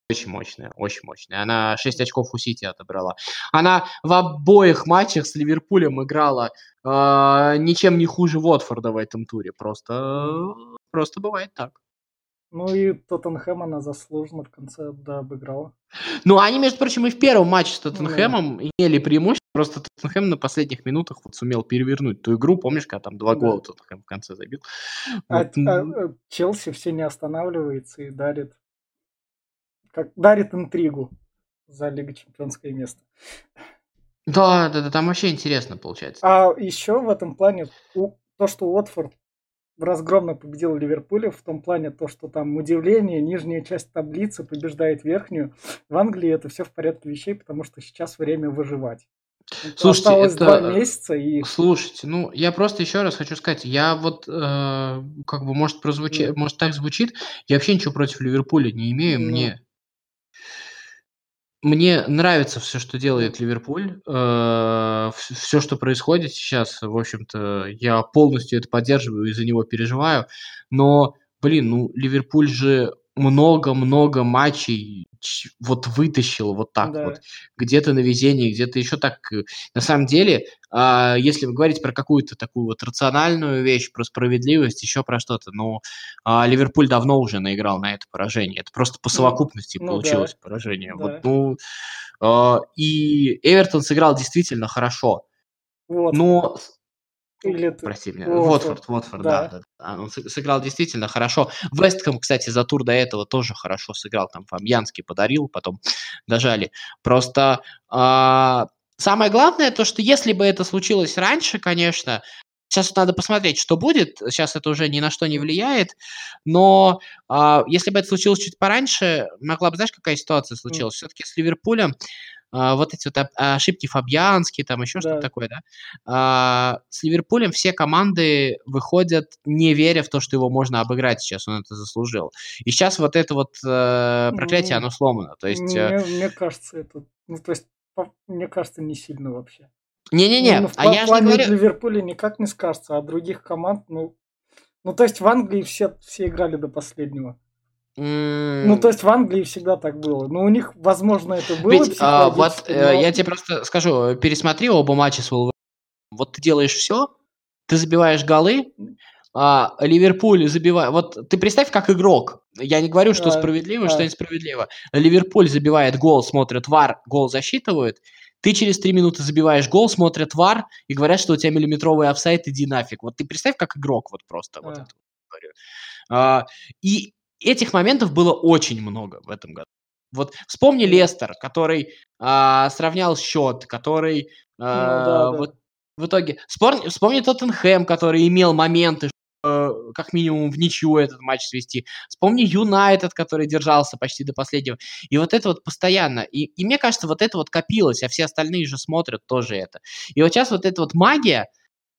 Очень мощная, очень мощная. Она 6 очков у Сити отобрала. Она в обоих матчах с Ливерпулем играла э, ничем не хуже Уотфорда в этом туре. Просто, просто бывает так. Ну и Тоттенхэм она заслуженно в конце да, обыграла. Ну, они, между прочим, и в первом матче с Тоттенхэмом имели преимущество. Просто Тоттенхэм на последних минутах вот сумел перевернуть ту игру. Помнишь, когда там два Да. гола Тоттенхэм в конце забил? А, Вот, а, а, Челси все не останавливается и дарит, как дарит интригу за Лигу Чемпионское место. Да, да, да, там вообще интересно получается. А еще в этом плане у- то, что Уотфорд разгромно победил Ливерпуля, в том плане то, что там удивление, нижняя часть таблицы побеждает верхнюю. В Англии это все в порядке вещей, потому что сейчас время выживать. Слушайте, Осталось это- два месяца и Слушайте, ну я просто еще раз хочу сказать, я вот э, как бы может прозвучит, Ну. может так звучит, я вообще ничего против Ливерпуля не имею, Ну. мне мне нравится все, что делает Ливерпуль, все, что происходит сейчас, в общем-то, я полностью это поддерживаю и за него переживаю, но, блин, ну Ливерпуль же много-много матчей вот вытащил вот так Да. вот где-то на везении, где-то еще так. На самом деле, а, если вы говорите про какую-то такую вот рациональную вещь, про справедливость, еще про что-то, ну, Ливерпуль давно уже наиграл на это поражение. Это просто по Ну, совокупности ну получилось да, поражение. да. Вот, ну, а, и Эвертон сыграл действительно хорошо. вот. Но Или Прости меня. Уотфорд, Уотфорд, да. да. да. Он сы- сыграл действительно хорошо. Вестхэм, кстати, за тур до этого тоже хорошо сыграл. Там Фабьянский подарил, потом дожали. Просто а, самое главное то, что если бы это случилось раньше, конечно, сейчас надо посмотреть, что будет. Сейчас это уже ни на что не влияет. Но а, если бы это случилось чуть пораньше, могла бы, знаешь, какая ситуация случилась? Все-таки с Ливерпулем а, вот эти вот ошибки Фабьянски, там еще что-то Да. такое, да? А, с Ливерпулем все команды выходят, не веря в то, что его можно обыграть сейчас, он это заслужил. И сейчас вот это вот э, проклятие, Ну, оно сломано. То есть, э, мне, мне кажется, это, ну, то есть, мне кажется, не сильно вообще. не-не-не, Ну, в а я же говорю... Ливерпуля никак не скажется, а других команд, ну, ну, то есть в Англии все, все играли до последнего. Ну, то есть в Англии всегда так было. Ну, у них, возможно, это было Ведь, а, вот э, но- я тебе просто скажу, пересмотри оба матча с Вулверхэмптоном. Вот ты делаешь все, ты забиваешь голы, а, Ливерпуль забивает... Вот ты представь, как игрок. Я не говорю, что А, справедливо, а. что несправедливо. Ливерпуль забивает гол, смотрят ВАР, гол засчитывают. Ты через три минуты забиваешь гол, смотрят ВАР и говорят, что у тебя миллиметровый офсайд, иди нафиг. Вот ты представь, как игрок вот просто. Вот А. это вот говорю. А, и этих моментов было очень много в этом году. Вот вспомни Лестер, который а, сравнял счет, который а, Ну да, да. вот в итоге вспомни, вспомни Тоттенхэм, который имел моменты, э, как минимум в ничью этот матч свести. Вспомни Юнайтед, который держался почти до последнего. И вот это вот постоянно. И, и мне кажется, вот это вот копилось, а все остальные же смотрят тоже это. И вот сейчас вот эта вот магия,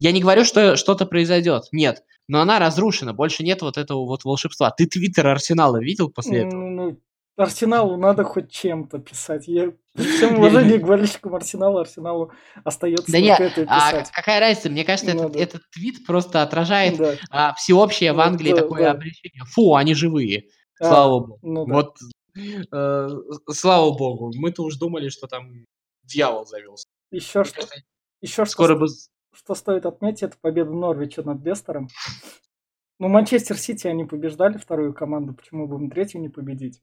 я не говорю, что что-то произойдет. Нет. Но она разрушена. Больше нет вот этого вот волшебства. Ты твиттер Арсенала видел после этого? Ну, ну, Арсеналу надо хоть чем-то писать. Я при всем уважении к болельщикам Арсенала, Арсеналу остается Да нет, это а писать. какая разница? Мне кажется, этот, Надо. этот твит просто отражает Да. а, всеобщее в Вот, Англии да, такое да. обличение. Фу, они живые. А, Слава богу. ну да. Вот, э, слава богу. Мы-то уж думали, что там дьявол завелся. Еще Мне что, кажется, еще что, Скоро бы... что стоит отметить, это победа Норвича над Лестером. Ну, Манчестер Сити они побеждали вторую команду, почему бы им третью не победить?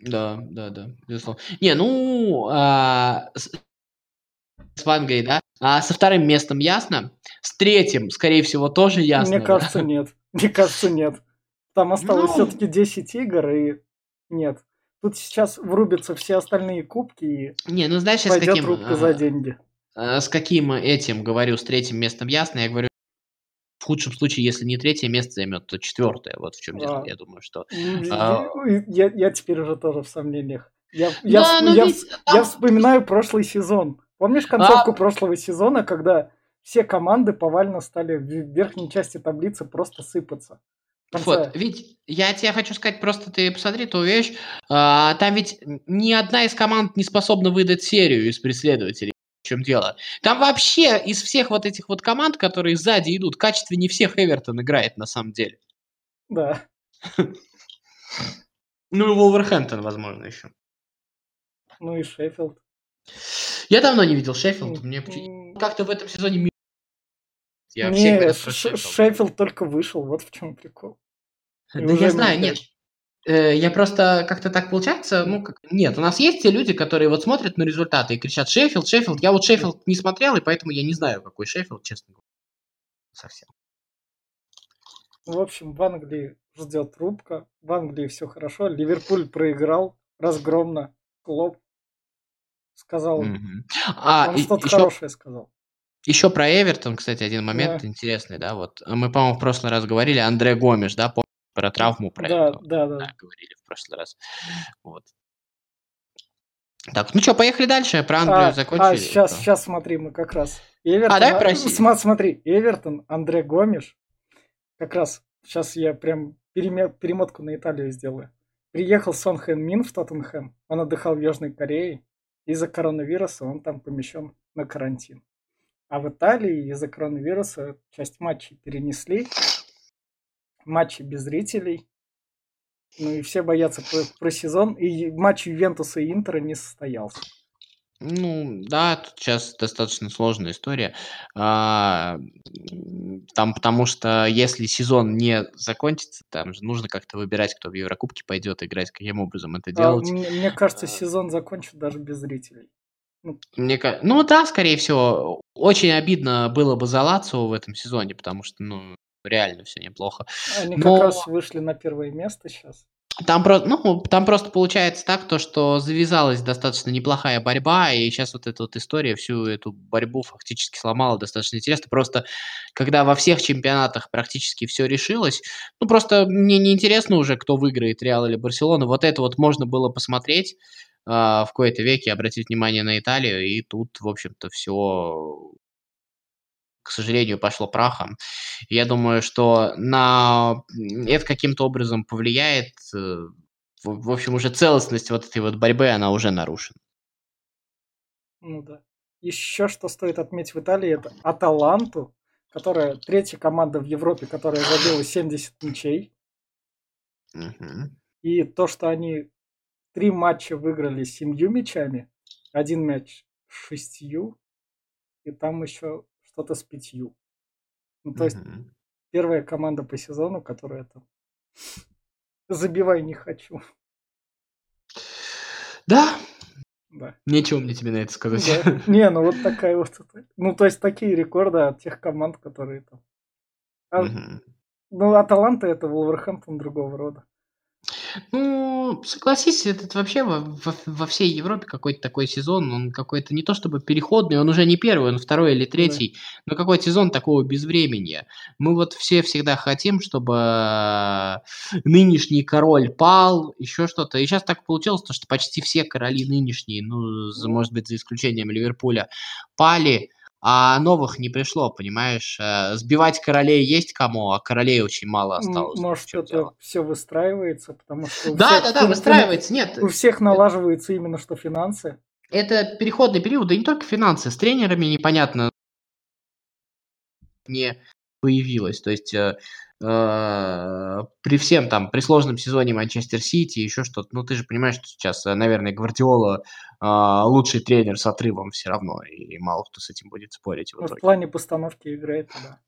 Да, да, да, безусловно. Не, ну, а, с, с Англией, да. А со вторым местом ясно. С третьим, скорее всего, тоже ясно. Мне да? кажется, нет. Мне кажется, нет. Там осталось Ну. все-таки 10 игр, и нет. Тут сейчас врубятся все остальные кубки, и Не, ну знаешь, я с пойдет каким, рубка а, за деньги. А, с каким этим говорю, с третьим местом ясно, я говорю, в худшем случае, если не третье место займет, то четвертое. Вот в чем дело. А. Я думаю, что. М, а- и- Я, я теперь уже тоже в сомнениях. Я, я, Да, вс- ну я ведь я вспоминаю прошлый сезон. Помнишь концовку прошлого сезона, когда все команды повально стали в верхней части таблицы просто сыпаться? Вот, ведь я тебе хочу сказать, просто ты посмотри, ты увидишь, а, там ведь ни одна из команд не способна выдать серию из преследователей. В чем дело? Там вообще из всех вот этих вот команд, которые сзади идут, качественнее всех Эвертон играет на самом деле. Да. Ну и Волверхэмптон, возможно, еще. Ну и Шеффилд. Я давно не видел Шеффилд, мне как-то в этом сезоне я Не, Шеффилд. Только вышел, вот в чем прикол. Да я знаю, нет. Э, Я просто как-то так получается, ну, как... нет, у нас есть те люди, которые вот смотрят на результаты и кричат Шеффилд, Шеффилд. Я вот Шеффилд не смотрел, и поэтому я не знаю, какой Шеффилд, честно говоря. Совсем. В общем, в Англии ждет рубка. В Англии все хорошо. Ливерпуль проиграл разгромно. Клоп сказал. Мгм. А, Он что-то еще, хорошее сказал. еще про Эвертон, кстати, один момент Да. интересный, да, вот. Мы, по-моему, в прошлый раз говорили, Андре Гомеш, да, про травму, про Да, эту? да, да. Да, говорили в прошлый раз. Вот. Так, ну что, поехали дальше. Про Англию А, закончили. а, сейчас, Да. сейчас смотри, мы как раз. Эвертон, давай про Сити. сма- смотри, Эвертон, Андре Гомеш. Как раз сейчас я прям перемотку на Италию сделаю. Приехал Сон Хэн Мин в Тоттенхэм. Он отдыхал в Южной Корее. Из-за коронавируса он там помещен на карантин. А в Италии из-за коронавируса часть матчей перенесли. Матчи без зрителей. Ну и все боятся про, про сезон. И матч Ювентуса и Интера не состоялся. Ну, да, тут сейчас достаточно сложная история. А, Там, потому что если сезон не закончится, там же нужно как-то выбирать, кто в Еврокубке пойдет играть, каким образом это А, делать. мне, мне кажется, А. сезон закончит даже без зрителей. Мне ка- Ну да, скорее всего. Очень обидно было бы за Лацио в этом сезоне, потому что, ну, реально все неплохо. Они Но- как раз вышли на первое место сейчас. Там, про... ну, там просто получается так, то, что завязалась достаточно неплохая борьба, и сейчас вот эта вот история всю эту борьбу фактически сломала достаточно интересно. Просто когда во всех чемпионатах практически все решилось, ну, просто мне не интересно уже, кто выиграет, Реал или Барселона. Вот это вот можно было посмотреть а, в кои-то веке, обратить внимание на Италию, и тут, в общем-то, все к сожалению, пошло прахом. Я думаю, что на это каким-то образом повлияет. э, В общем, уже целостность вот этой вот борьбы, она уже нарушена. Ну да. Еще что стоит отметить в Италии, это Аталанту, которая третья команда в Европе, которая забила 70 мячей. Мгм. И то, что они три матча выиграли семью мячами, один мяч шестью, и там еще что-то с пятью. Ну, то есть Мгм. первая команда по сезону, которая там забивай не хочу. Да, Да. нечего мне тебе на это сказать. Да. Не, ну вот такая вот. Ну, то есть такие рекорды от тех команд, которые там. А, Мгм. Ну, Аталанта это Волверхэмптон другого рода. Ну, согласись, этот вообще во, во- во всей Европе какой-то такой сезон, он какой-то не то чтобы переходный, он уже не первый, он второй или третий, но какой-то сезон такого безвременья. Мы вот все всегда хотим, чтобы нынешний король пал, еще что-то. И сейчас так получилось, то, что почти все короли нынешние, ну, за- может быть, за исключением Ливерпуля, пали. А новых не пришло, понимаешь? Э, Сбивать королей есть кому, а королей очень мало осталось. Может, это дело. все выстраивается, потому что Да, всех да, да, выстраивается. Нет, у всех налаживается именно что финансы. это переходный период, да не только финансы, с тренерами непонятно не появилось. То есть э, э, при всем там, при сложном сезоне Манчестер Сити, еще что-то, ну ты же понимаешь, что сейчас, э, наверное, Гвардиола э, лучший тренер с отрывом все равно, и мало кто с этим будет спорить в Ну, в плане постановки игры это да.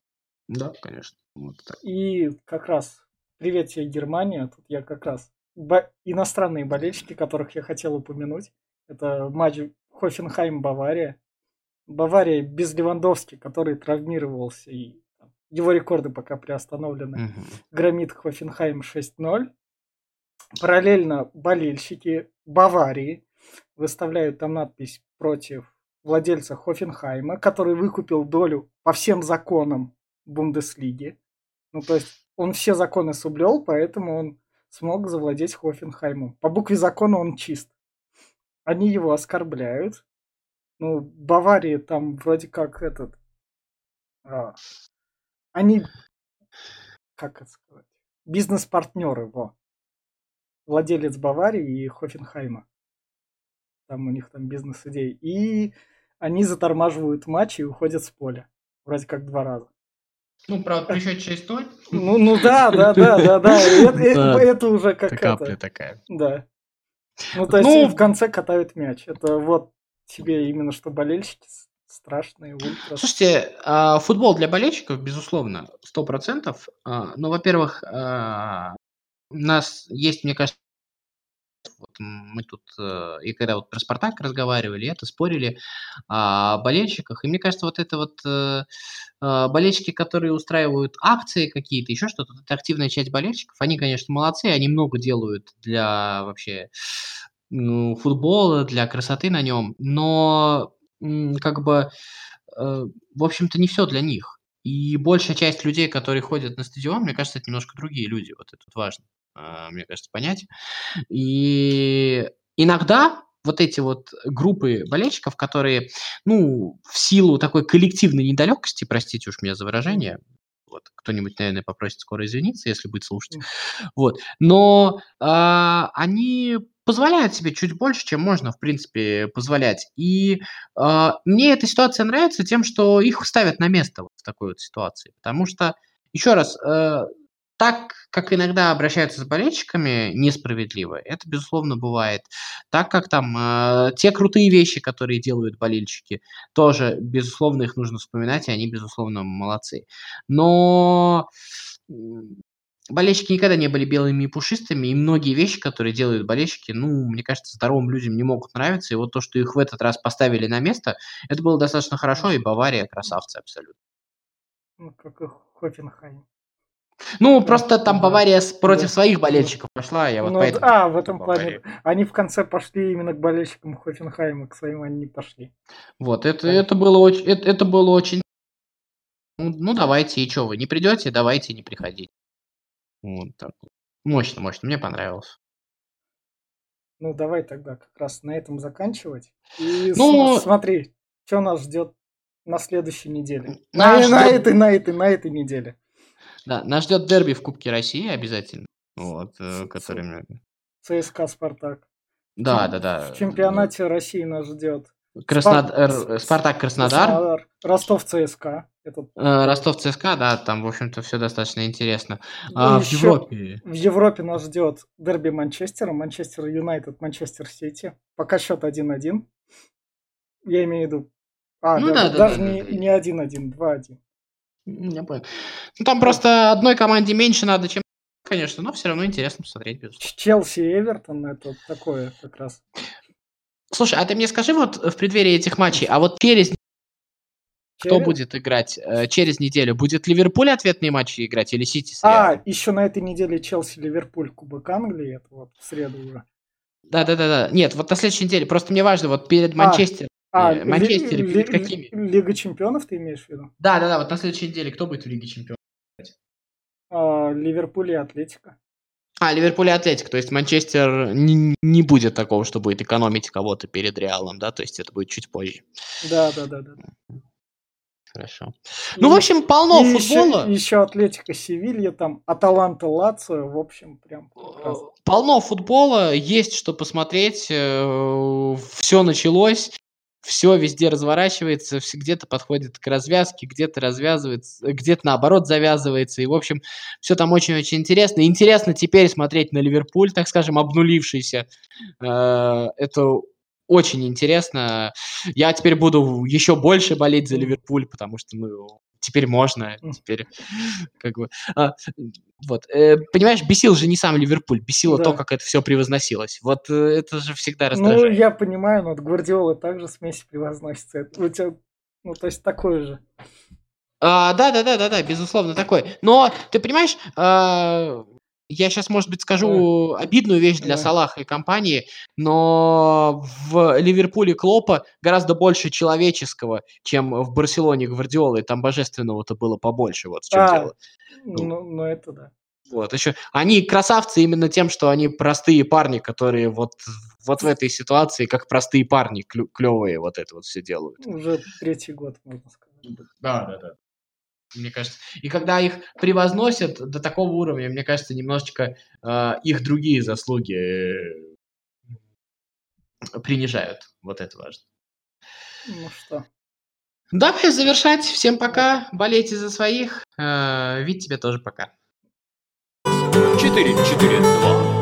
Да, конечно. Вот так. И как раз, привет тебе, Германия, тут я как раз, бо- иностранные болельщики, которых я хотел упомянуть, это матч Хофенхайм-Бавария. Бавария без Левандовски, который травмировался, и его рекорды пока приостановлены. Мгм. громит Хофенхайм 6-0. Параллельно болельщики Баварии выставляют там надпись против владельца Хофенхайма, который выкупил долю по всем законам Бундеслиги. Ну, то есть он все законы соблюл, поэтому он смог завладеть Хофенхаймом. По букве закона он чист. Они его оскорбляют. Ну, Баварии там вроде как этот... а, они как это сказать, бизнес-партнеры, во. Владелец Баварии и Хофенхайма. Там у них там бизнес-идеи. И они затормаживают матч и уходят с поля. Вроде как два раза. Ну, правда, при счете 6-0. Ну, ну да, да, да, да, да. Это, э- Да. это уже как капля такая. Да. Ну, то есть Ну, в конце катают мяч. Это вот тебе именно что болельщики страшные, ультра. Слушайте, а, футбол для болельщиков, безусловно, 100%. А, Ну, во-первых, а, у нас есть, мне кажется, вот мы тут, э, и когда вот про Спартак разговаривали, это спорили о болельщиках, и мне кажется, вот это вот э, болельщики, которые устраивают акции какие-то, еще что-то, это активная часть болельщиков, они, конечно, молодцы, они много делают для вообще ну, футбола, для красоты на нем, но как бы, э, в общем-то, не все для них. И большая часть людей, которые ходят на стадион, мне кажется, это немножко другие люди. Вот это важно, а, мне кажется, понять. И иногда вот эти вот группы болельщиков, которые, ну, в силу такой коллективной недалекости, простите уж меня за выражение, вот, кто-нибудь, наверное, попросит скоро извиниться, если будет слушать. Вот. Но а, они позволяют себе чуть больше, чем можно, в принципе, позволять. И а, мне эта ситуация нравится тем, что их ставят на место вот в такой вот ситуации. Потому что, еще раз, э, так, как иногда обращаются с болельщиками несправедливо, это, безусловно, бывает. Так как там э, те крутые вещи, которые делают болельщики, тоже, безусловно, их нужно вспоминать, и они, безусловно, молодцы. Но болельщики никогда не были белыми и пушистыми, и многие вещи, которые делают болельщики, ну, мне кажется, здоровым людям не могут нравиться, и вот то, что их в этот раз поставили на место, это было достаточно хорошо, и Бавария красавцы абсолютно. Ну, как и Хофенхайм. Ну, просто там Бавария с- против да. своих болельщиков пошла, я вот Ну, поэтому... а, в этом плане. Они в конце пошли именно к болельщикам Хофенхайма, к своим они не пошли. Вот, это, Да. это, было очень, это, это было очень... Ну, ну, давайте, и что, вы не придете, давайте, не приходите. Вот так. Мощно, мощно, мне понравилось. Ну, давай тогда как раз на этом заканчивать. И Ну- см- смотри, что нас ждет на следующей неделе. На, на ждет- этой, на этой, на этой неделе. Да, нас ждет дерби в Кубке России обязательно. Вот, э, который... мне- ЦСКА Спартак. Да, да, да. В чемпионате России нас ждет Краснодар, Спар- Спартак Краснодар, Ростов ЦСКА. Это э, Ростов ЦСКА, да, там, в общем-то, все достаточно интересно. А в Европе... В Европе нас ждет дерби Манчестера, Манчестер Юнайтед, Манчестер Сити. Пока счет 1-1. Я имею в виду... А, Ну даже, да, да, даже да, не, да. не 1-1, 2-1. Я понял. Ну, там просто одной команде меньше надо, чем конечно, но все равно интересно посмотреть, безусловно. Челси и Эвертон это такое как раз. Слушай, а ты мне скажи вот в преддверии этих матчей, а вот через кто Через- будет играть э, через неделю? Будет Ливерпуль ответные матчи играть или Сити А, еще на этой неделе Челси-Ливерпуль Кубок Англии. Это вот в среду уже. Да, да, да, да. Нет, вот на следующей неделе. Просто мне важно, вот перед А, Манчестером. А, Э, Манчестер ли- перед ли- какими? Лига чемпионов ты имеешь в виду? Да, да, да, вот на следующей неделе кто будет в Лиге Чемпионов? А, Ливерпуль и Атлетика. А, Ливерпуль и Атлетик. То есть Манчестер не, не будет такого, что будет экономить кого-то перед Реалом, да? То есть это будет чуть позже. Да, да, да, да. Хорошо. Ну, в общем, полно и футбола. Еще, еще Атлетика Севилья, там Аталанта Лацио, в общем, прям прекрасно. Полно футбола, есть что посмотреть. Все началось, все везде разворачивается, где-то подходит к развязке, где-то развязывается, где-то наоборот завязывается. И, в общем, все там очень-очень интересно. Интересно теперь смотреть на Ливерпуль, так скажем, обнулившийся. Э, Это очень интересно. Я теперь буду еще больше болеть за. Ливерпуль, потому что, ну, теперь можно, теперь как бы... а, вот, э, понимаешь, бесил же не сам Ливерпуль, бесило то, Да. как это все превозносилось. Вот э, это же всегда Ну, раздражает. я понимаю, но от Гвардиолы также смесь превозносится. Это у тебя, ну, то есть такое же. А, да, да, да, да, да, безусловно, такой. Но ты понимаешь, а, я сейчас, может быть, скажу обидную вещь для Да. Салаха и компании, но в Ливерпуле Клопа гораздо больше человеческого, чем в Барселоне Гвардиолы. Там божественного-то было побольше, вот в чем А, дело. Ну. ну, ну, это да. Вот, еще они красавцы именно тем, что они простые парни, которые вот, вот в этой ситуации, как простые парни, клевые вот это вот все делают. Уже третий год, можно сказать. Да, да, да. Мне кажется. И когда их превозносят до такого уровня, мне кажется, немножечко э, их другие заслуги э, принижают. Вот это важно. Ну что, Давай завершать. Всем пока. Болейте за своих. Э, Вить, тебе тоже пока. 4-4-2.